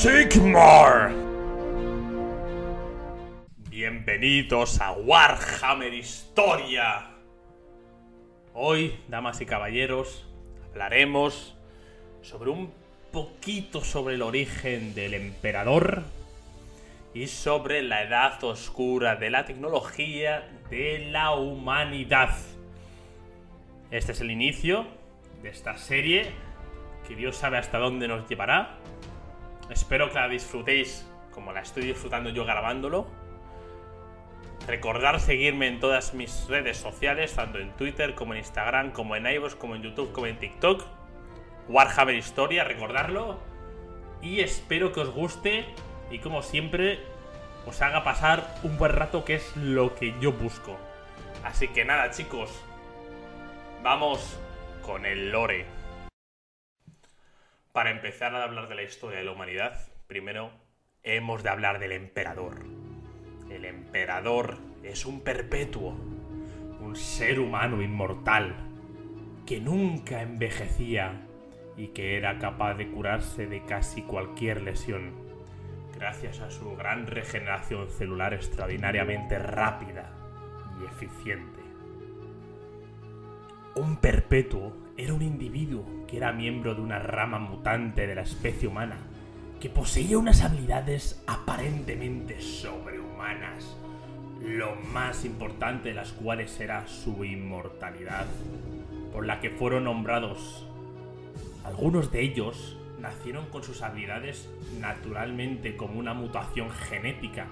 Sigmar. Bienvenidos a Warhammer Historia. Hoy, damas y caballeros, hablaremos sobre un poquito sobre el origen del emperador y sobre la edad oscura de la tecnología de la humanidad. Este es el inicio de esta serie que Dios sabe hasta dónde nos llevará. Espero que la disfrutéis como la estoy disfrutando yo grabándolo. Recordar seguirme en todas mis redes sociales, tanto en Twitter como en Instagram, como en iVoox, como en YouTube, como en TikTok. Warhammer Historia, recordarlo. Y espero que os guste y como siempre os haga pasar un buen rato que es lo que yo busco. Así que nada chicos, vamos con el lore. Para empezar a hablar de la historia de la humanidad, primero hemos de hablar del emperador. El emperador es un perpetuo, un ser humano inmortal, que nunca envejecía y que era capaz de curarse de casi cualquier lesión, gracias a su gran regeneración celular extraordinariamente rápida y eficiente. Un perpetuo era un individuo que era miembro de una rama mutante de la especie humana, que poseía unas habilidades aparentemente sobrehumanas, lo más importante de las cuales era su inmortalidad, por la que fueron nombrados. Algunos de ellos nacieron con sus habilidades naturalmente como una mutación genética.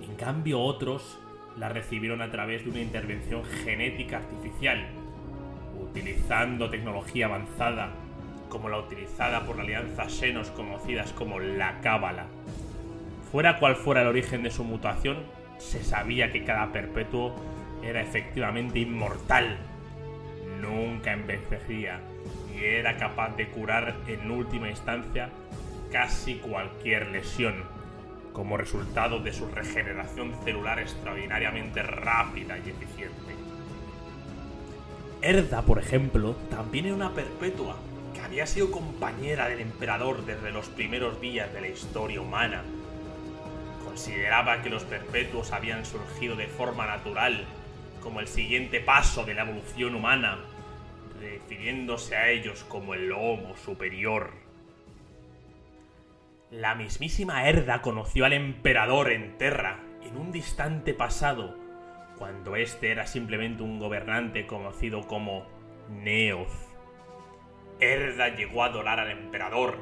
En cambio otros las recibieron a través de una intervención genética artificial, utilizando tecnología avanzada como la utilizada por la Alianza Xenos conocidas como la Cábala. Fuera cual fuera el origen de su mutación, se sabía que cada perpetuo era efectivamente inmortal. Nunca envejecía y era capaz de curar en última instancia casi cualquier lesión, como resultado de su regeneración celular extraordinariamente rápida y eficiente. Erda, por ejemplo, también era una perpetua, que había sido compañera del emperador desde los primeros días de la historia humana. Consideraba que los perpetuos habían surgido de forma natural, como el siguiente paso de la evolución humana, refiriéndose a ellos como el Homo superior. La mismísima Erda conoció al emperador en Terra en un distante pasado, cuando este era simplemente un gobernante conocido como Neoth. Erda llegó a adorar al emperador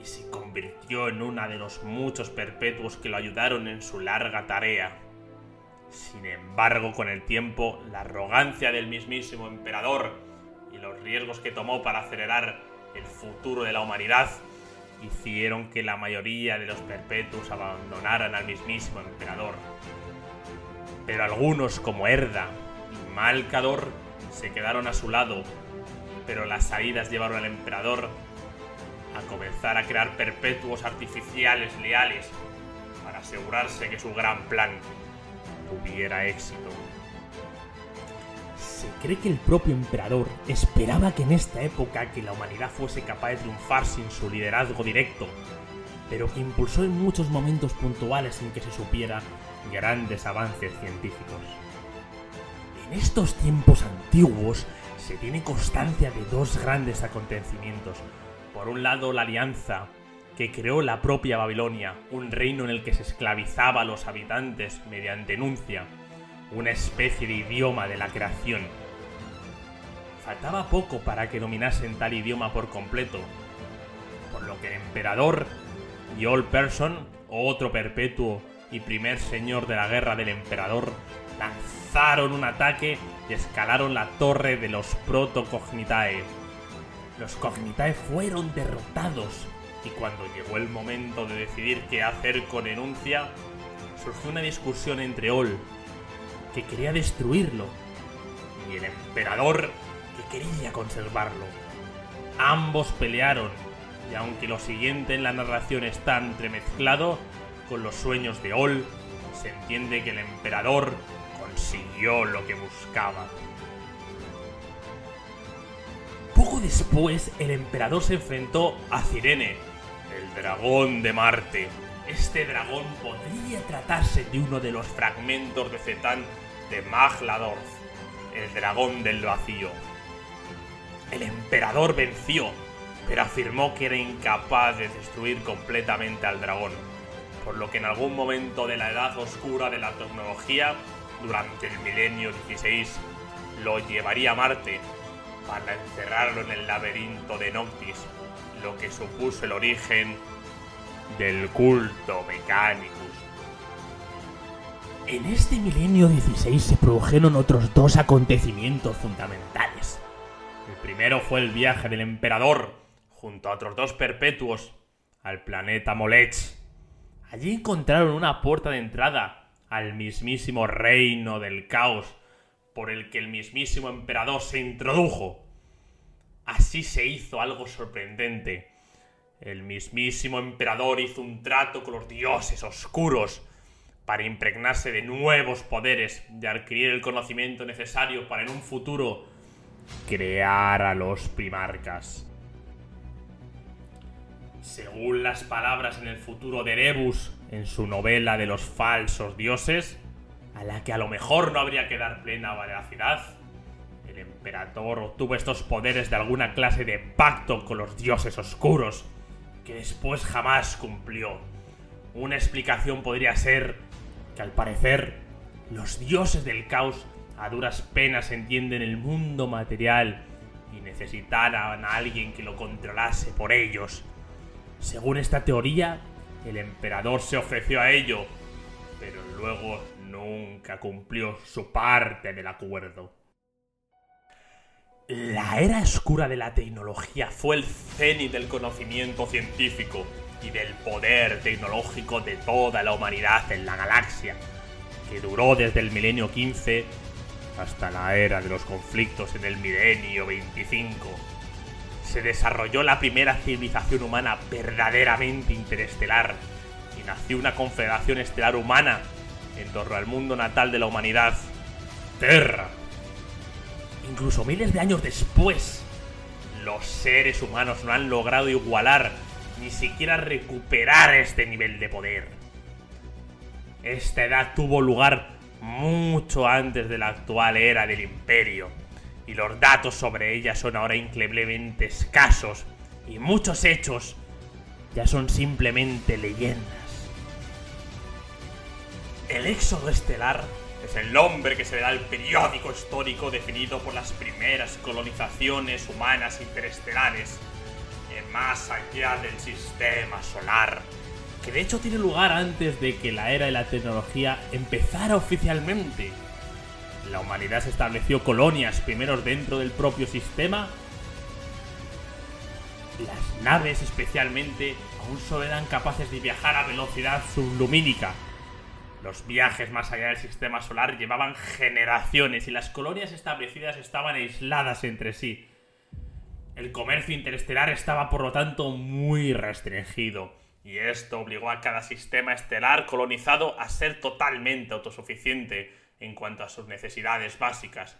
y se convirtió en una de los muchos perpetuos que lo ayudaron en su larga tarea. Sin embargo, con el tiempo, la arrogancia del mismísimo emperador y los riesgos que tomó para acelerar el futuro de la humanidad hicieron que la mayoría de los perpetuos abandonaran al mismísimo emperador. Pero algunos como Erda y Malcador se quedaron a su lado, pero las salidas llevaron al emperador a comenzar a crear perpetuos artificiales leales para asegurarse que su gran plan tuviera éxito. Se cree que el propio emperador esperaba que en esta época que la humanidad fuese capaz de triunfar sin su liderazgo directo, pero que impulsó en muchos momentos puntuales en que se supiera grandes avances científicos. En estos tiempos antiguos se tiene constancia de dos grandes acontecimientos. Por un lado, la alianza que creó la propia Babilonia, un reino en el que se esclavizaba a los habitantes mediante enuncia, una especie de idioma de la creación. Faltaba poco para que dominasen tal idioma por completo, por lo que el emperador y All Person, otro perpetuo y primer señor de la guerra del emperador, lanzaron un ataque y escalaron la torre de los Proto-Cognitae. Los Cognitae fueron derrotados y cuando llegó el momento de decidir qué hacer con Enuncia, surgió una discusión entre Ol, que quería destruirlo, y el emperador, que quería conservarlo. Ambos pelearon, y aunque lo siguiente en la narración está entremezclado con los sueños de Ol, se entiende que el emperador consiguió lo que buscaba. Poco después, el emperador se enfrentó a Cirene, el dragón de Marte. Este dragón podría tratarse de uno de los fragmentos de Zetán de Magladorf, el dragón del vacío. El emperador venció, pero afirmó que era incapaz de destruir completamente al dragón, por lo que en algún momento de la edad oscura de la tecnología, durante el milenio 16, lo llevaría a Marte para encerrarlo en el laberinto de Noctis, lo que supuso el origen del culto Mechanicus. En este milenio 16 se produjeron otros dos acontecimientos fundamentales. El primero fue el viaje del emperador, junto a otros dos perpetuos, al planeta Molech. Allí encontraron una puerta de entrada al mismísimo reino del caos, por el que el mismísimo emperador se introdujo. Así se hizo algo sorprendente. El mismísimo emperador hizo un trato con los dioses oscuros para impregnarse de nuevos poderes y adquirir el conocimiento necesario para en un futuro crear a los primarcas. Según las palabras en el futuro de Erebus en su novela de los falsos dioses, a la que a lo mejor no habría que dar plena veracidad. El emperador obtuvo estos poderes de alguna clase de pacto con los dioses oscuros, que después jamás cumplió. Una explicación podría ser que al parecer los dioses del caos a duras penas entienden el mundo material y necesitaran a alguien que lo controlase por ellos. Según esta teoría, el emperador se ofreció a ello, pero luego nunca cumplió su parte del acuerdo. La era oscura de la tecnología fue el cenit del conocimiento científico y del poder tecnológico de toda la humanidad en la galaxia, que duró desde el milenio 15 hasta la era de los conflictos en el milenio 25. Se desarrolló la primera civilización humana verdaderamente interestelar y nació una confederación estelar humana en torno al mundo natal de la humanidad, Terra. Incluso miles de años después, los seres humanos no han logrado igualar ni siquiera recuperar este nivel de poder. Esta edad tuvo lugar mucho antes de la actual era del imperio, y los datos sobre ella son ahora increíblemente escasos, y muchos hechos ya son simplemente leyendas. El éxodo estelar es el nombre que se le da al periódico histórico definido por las primeras colonizaciones humanas interestelares en más allá del sistema solar, que de hecho tiene lugar antes de que la era de la tecnología empezara oficialmente. La humanidad se estableció colonias primero dentro del propio sistema. Las naves especialmente aún solo eran capaces de viajar a velocidad sublumínica, los viajes más allá del sistema solar llevaban generaciones y las colonias establecidas estaban aisladas entre sí. El comercio interestelar estaba por lo tanto muy restringido, y esto obligó a cada sistema estelar colonizado a ser totalmente autosuficiente en cuanto a sus necesidades básicas,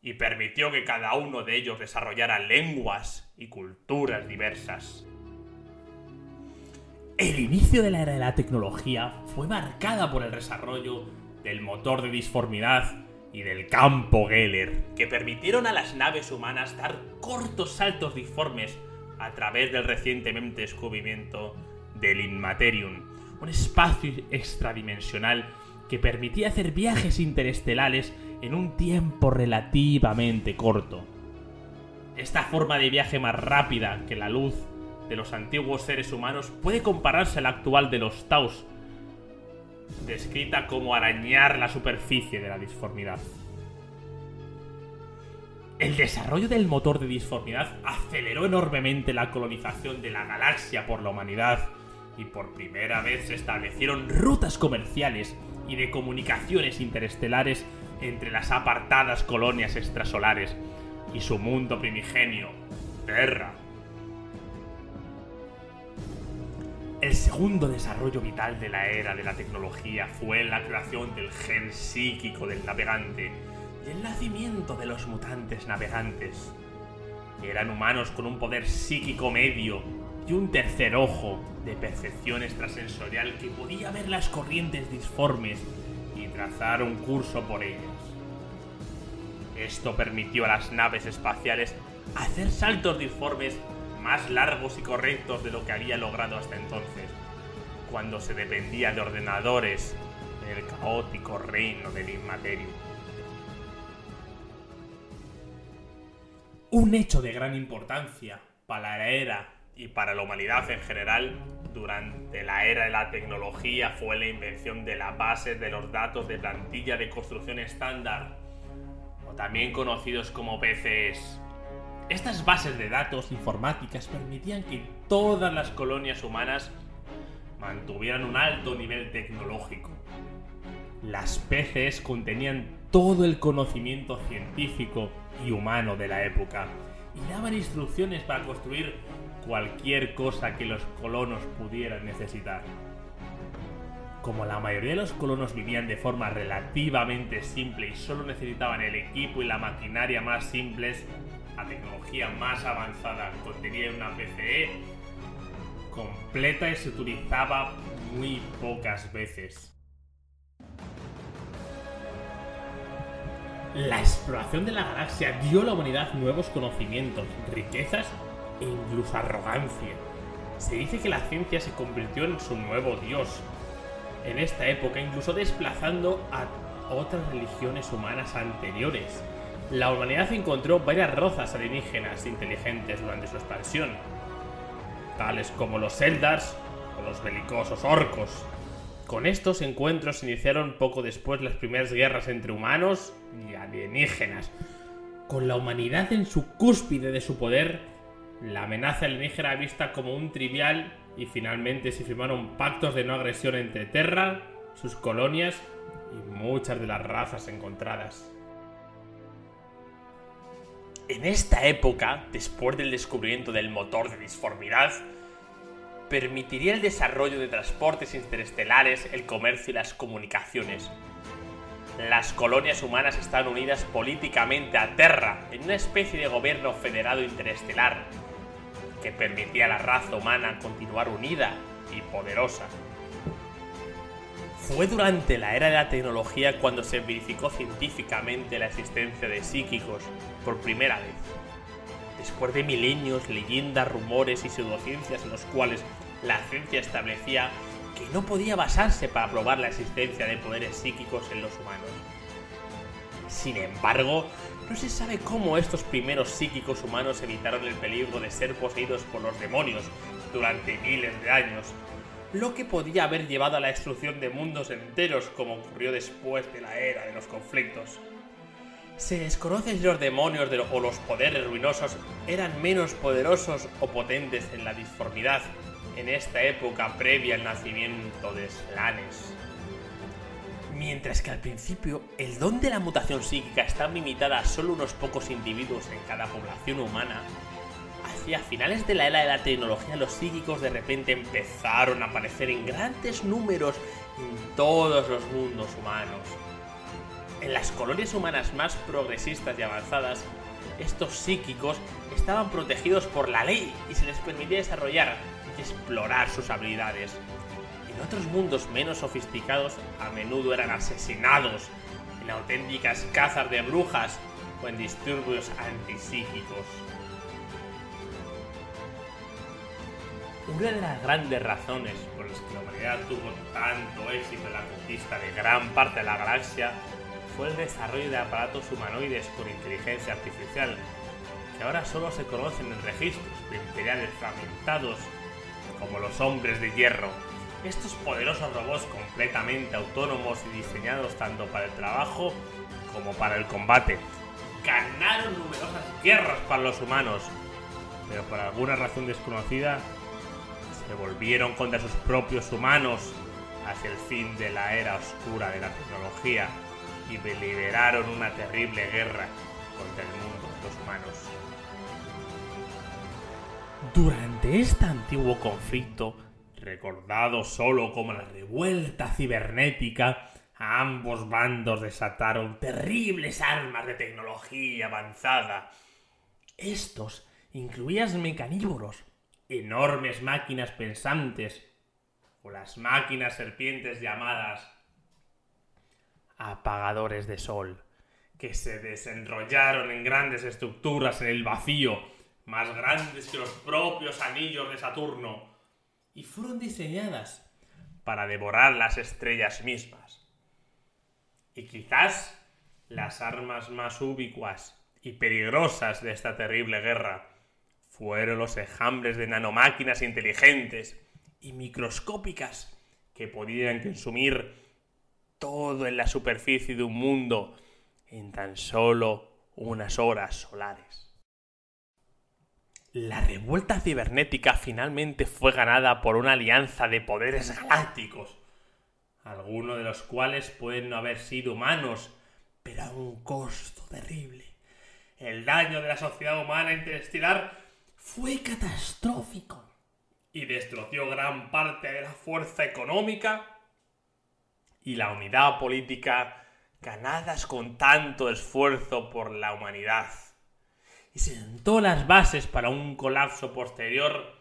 y permitió que cada uno de ellos desarrollara lenguas y culturas diversas. El inicio de la era de la tecnología fue marcada por el desarrollo del motor de disformidad y del campo Geller, que permitieron a las naves humanas dar cortos saltos disformes a través del recientemente descubrimiento del Inmaterium, un espacio extradimensional que permitía hacer viajes interestelares en un tiempo relativamente corto. Esta forma de viaje más rápida que la luz de los antiguos seres humanos puede compararse a la actual de los Taos, descrita como arañar la superficie de la disformidad. El desarrollo del motor de disformidad aceleró enormemente la colonización de la galaxia por la humanidad y por primera vez se establecieron rutas comerciales y de comunicaciones interestelares entre las apartadas colonias extrasolares y su mundo primigenio, Terra. El segundo desarrollo vital de la era de la tecnología fue la creación del gen psíquico del navegante y el nacimiento de los mutantes navegantes. Eran humanos con un poder psíquico medio y un tercer ojo de percepción extrasensorial que podía ver las corrientes disformes y trazar un curso por ellas. Esto permitió a las naves espaciales hacer saltos disformes más largos y correctos de lo que había logrado hasta entonces, cuando se dependía de ordenadores en el caótico reino del inmaterio. Un hecho de gran importancia para la era y para la humanidad en general durante la era de la tecnología fue la invención de la base de los datos de plantilla de construcción estándar, o también conocidos como PCs. Estas bases de datos informáticas permitían que todas las colonias humanas mantuvieran un alto nivel tecnológico. Las PCs contenían todo el conocimiento científico y humano de la época y daban instrucciones para construir cualquier cosa que los colonos pudieran necesitar. Como la mayoría de los colonos vivían de forma relativamente simple y solo necesitaban el equipo y la maquinaria más simples, la tecnología más avanzada contenía una PCE completa y se utilizaba muy pocas veces. La exploración de la galaxia dio a la humanidad nuevos conocimientos, riquezas e incluso arrogancia. Se dice que la ciencia se convirtió en su nuevo dios. En esta época, incluso desplazando a otras religiones humanas anteriores. La humanidad encontró varias rozas alienígenas inteligentes durante su expansión, tales como los Eldars o los belicosos orcos. Con estos encuentros se iniciaron poco después las primeras guerras entre humanos y alienígenas. Con la humanidad en su cúspide de su poder, la amenaza alienígena vista como un trivial y finalmente se firmaron pactos de no agresión entre Terra, sus colonias y muchas de las razas encontradas. En esta época, después del descubrimiento del motor de disformidad, permitiría el desarrollo de transportes interestelares, el comercio y las comunicaciones. Las colonias humanas están unidas políticamente a Terra en una especie de gobierno federado interestelar que permitía a la raza humana continuar unida y poderosa. Fue durante la era de la tecnología cuando se verificó científicamente la existencia de psíquicos por primera vez. Después de milenios, leyendas, rumores y pseudociencias en los cuales la ciencia establecía que no podía basarse para probar la existencia de poderes psíquicos en los humanos. Sin embargo, no se sabe cómo estos primeros psíquicos humanos evitaron el peligro de ser poseídos por los demonios durante miles de años, lo que podía haber llevado a la destrucción de mundos enteros como ocurrió después de la era de los conflictos. Se desconoce si los demonios o los poderes ruinosos eran menos poderosos o potentes en la disformidad en esta época previa al nacimiento de Slanes. Mientras que al principio el don de la mutación psíquica está limitada a solo unos pocos individuos en cada población humana, hacia finales de la era de la tecnología los psíquicos de repente empezaron a aparecer en grandes números en todos los mundos humanos. En las colonias humanas más progresistas y avanzadas, estos psíquicos estaban protegidos por la ley y se les permitía desarrollar y explorar sus habilidades. En otros mundos menos sofisticados a menudo eran asesinados en auténticas cazas de brujas o en disturbios antipsíquicos. Una de las grandes razones por las que la humanidad tuvo tanto éxito en la conquista de gran parte de la galaxia fue el desarrollo de aparatos humanoides con inteligencia artificial, que ahora solo se conocen en registros de imperiales fragmentados, como los hombres de hierro. Estos poderosos robots completamente autónomos y diseñados tanto para el trabajo como para el combate, ganaron numerosas guerras para los humanos, pero por alguna razón desconocida se volvieron contra sus propios humanos hacia el fin de la era oscura de la tecnología y liberaron una terrible guerra contra el mundo de los humanos. Durante este antiguo conflicto, recordado solo como la revuelta cibernética, ambos bandos desataron terribles armas de tecnología avanzada. Estos incluían mecanívoros, enormes máquinas pensantes o las máquinas serpientes llamadas apagadores de sol, que se desenrollaron en grandes estructuras en el vacío, más grandes que los propios anillos de Saturno, y fueron diseñadas para devorar las estrellas mismas. Y quizás las armas más ubicuas y peligrosas de esta terrible guerra fueron los enjambres de nanomáquinas inteligentes y microscópicas que podían consumir todo en la superficie de un mundo en tan solo unas horas solares. La revuelta cibernética finalmente fue ganada por una alianza de poderes galácticos, algunos de los cuales pueden no haber sido humanos, pero a un costo terrible. El daño de la sociedad humana interestelar fue catastrófico y destrozó gran parte de la fuerza económica y la unidad política ganadas con tanto esfuerzo por la humanidad. Y sentó las bases para un colapso posterior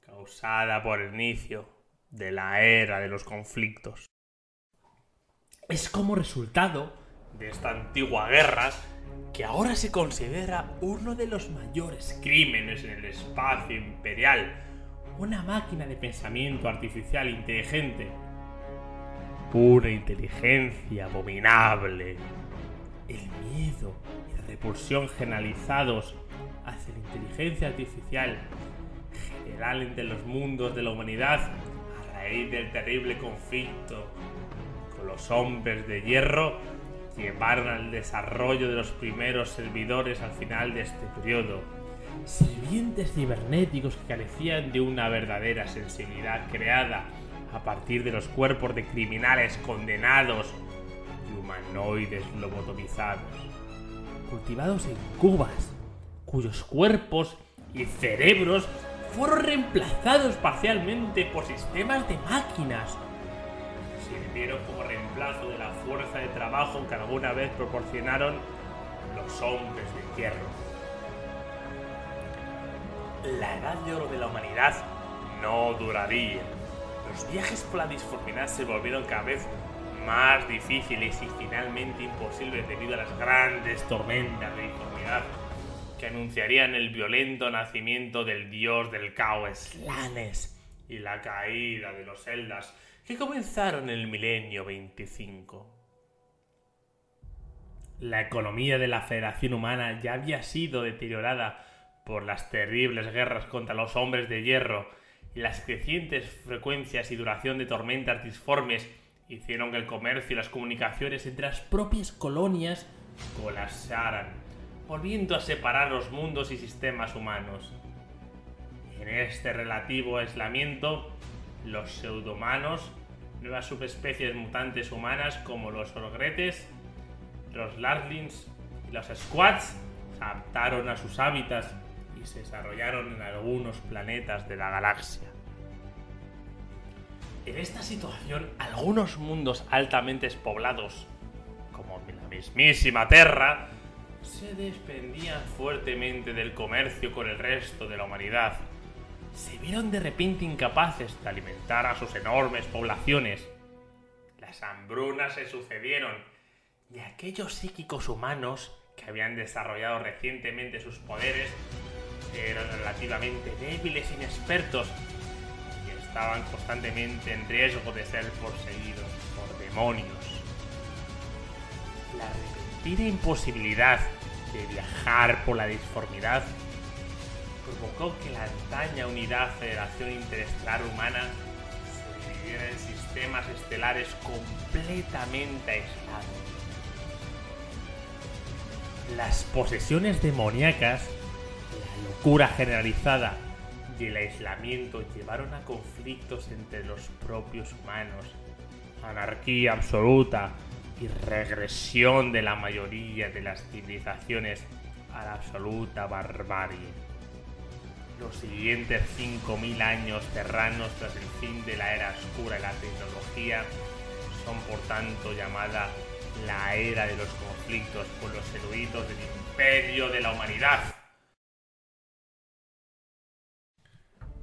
causada por el inicio de la era de los conflictos. Es como resultado de esta antigua guerra que ahora se considera uno de los mayores crímenes en el espacio imperial una máquina de pensamiento artificial inteligente. Pura inteligencia abominable. El miedo repulsión generalizados hacia la inteligencia artificial general entre los mundos de la humanidad a raíz del terrible conflicto con los hombres de hierro llevaron al desarrollo de los primeros servidores al final de este periodo. Sirvientes cibernéticos que carecían de una verdadera sensibilidad creada a partir de los cuerpos de criminales condenados y humanoides lobotomizados, cultivados en cubas, cuyos cuerpos y cerebros fueron reemplazados parcialmente por sistemas de máquinas. Sirvieron como reemplazo de la fuerza de trabajo que alguna vez proporcionaron los hombres de hierro la edad de oro de la humanidad no duraría. Los viajes por la disformidad se volvieron cada vez más difíciles y finalmente imposibles debido a las grandes tormentas de disformidad que anunciarían el violento nacimiento del dios del caos Slanes y la caída de los Eldas que comenzaron en el milenio 25. La economía de la Federación Humana ya había sido deteriorada por las terribles guerras contra los hombres de hierro y las crecientes frecuencias y duración de tormentas disformes hicieron que el comercio y las comunicaciones entre las propias colonias colapsaran, volviendo a separar los mundos y sistemas humanos. En este relativo aislamiento, los pseudohumanos, nuevas subespecies mutantes humanas como los orgretes, los larlings y los squats, adaptaron a sus hábitats y se desarrollaron en algunos planetas de la galaxia. En esta situación, algunos mundos altamente poblados, como la mismísima Terra, se desprendían fuertemente del comercio con el resto de la humanidad. Se vieron de repente incapaces de alimentar a sus enormes poblaciones. Las hambrunas se sucedieron y aquellos psíquicos humanos que habían desarrollado recientemente sus poderes eran relativamente débiles e inexpertos estaban constantemente en riesgo de ser poseídos por demonios. La repentina imposibilidad de viajar por la disformidad provocó que la antaña unidad Federación Interestelar Humana se dividiera en sistemas estelares completamente aislados. Las posesiones demoníacas cura generalizada y el aislamiento llevaron a conflictos entre los propios humanos, anarquía absoluta y regresión de la mayoría de las civilizaciones a la absoluta barbarie. Los siguientes 5.000 años terranos tras el fin de la era oscura de la tecnología son por tanto llamada la era de los conflictos por los eruditos del imperio de la humanidad.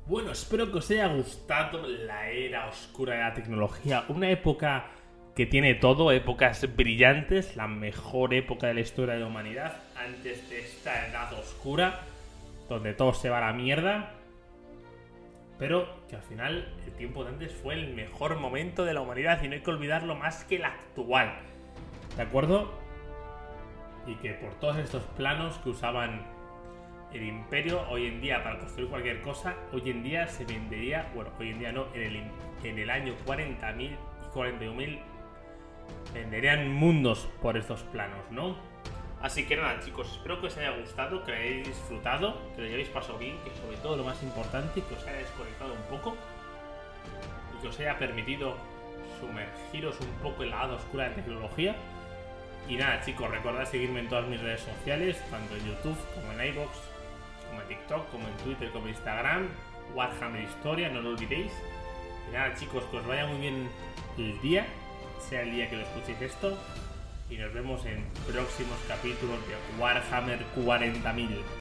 Bueno, espero que os haya gustado la era oscura de la tecnología, una época que tiene todo, épocas brillantes, la mejor época de la historia de la humanidad, antes de esta edad oscura, donde todo se va a la mierda, pero que al final el tiempo de antes fue el mejor momento de la humanidad y no hay que olvidarlo más que el actual. ¿De acuerdo? Y que por todos estos planos que usaban el imperio hoy en día para construir cualquier cosa, hoy en día se vendería, bueno, hoy en día no, en el, en el año 40.000 y 41.000 venderían mundos por estos planos, ¿no? Así que nada, chicos, espero que os haya gustado, que lo hayáis disfrutado, que lo hayáis pasado bien, que sobre todo lo más importante, que os haya desconectado un poco y que os haya permitido sumergiros un poco en la hada oscura de tecnología. Y nada, chicos, recordad seguirme en todas mis redes sociales, tanto en YouTube como en iBox, como en TikTok, como en Twitter, como en Instagram, Warhammer Historia, no lo olvidéis. Y nada, chicos, que os vaya muy bien el día, sea el día que lo escuchéis esto, y nos vemos en próximos capítulos de Warhammer 40.000.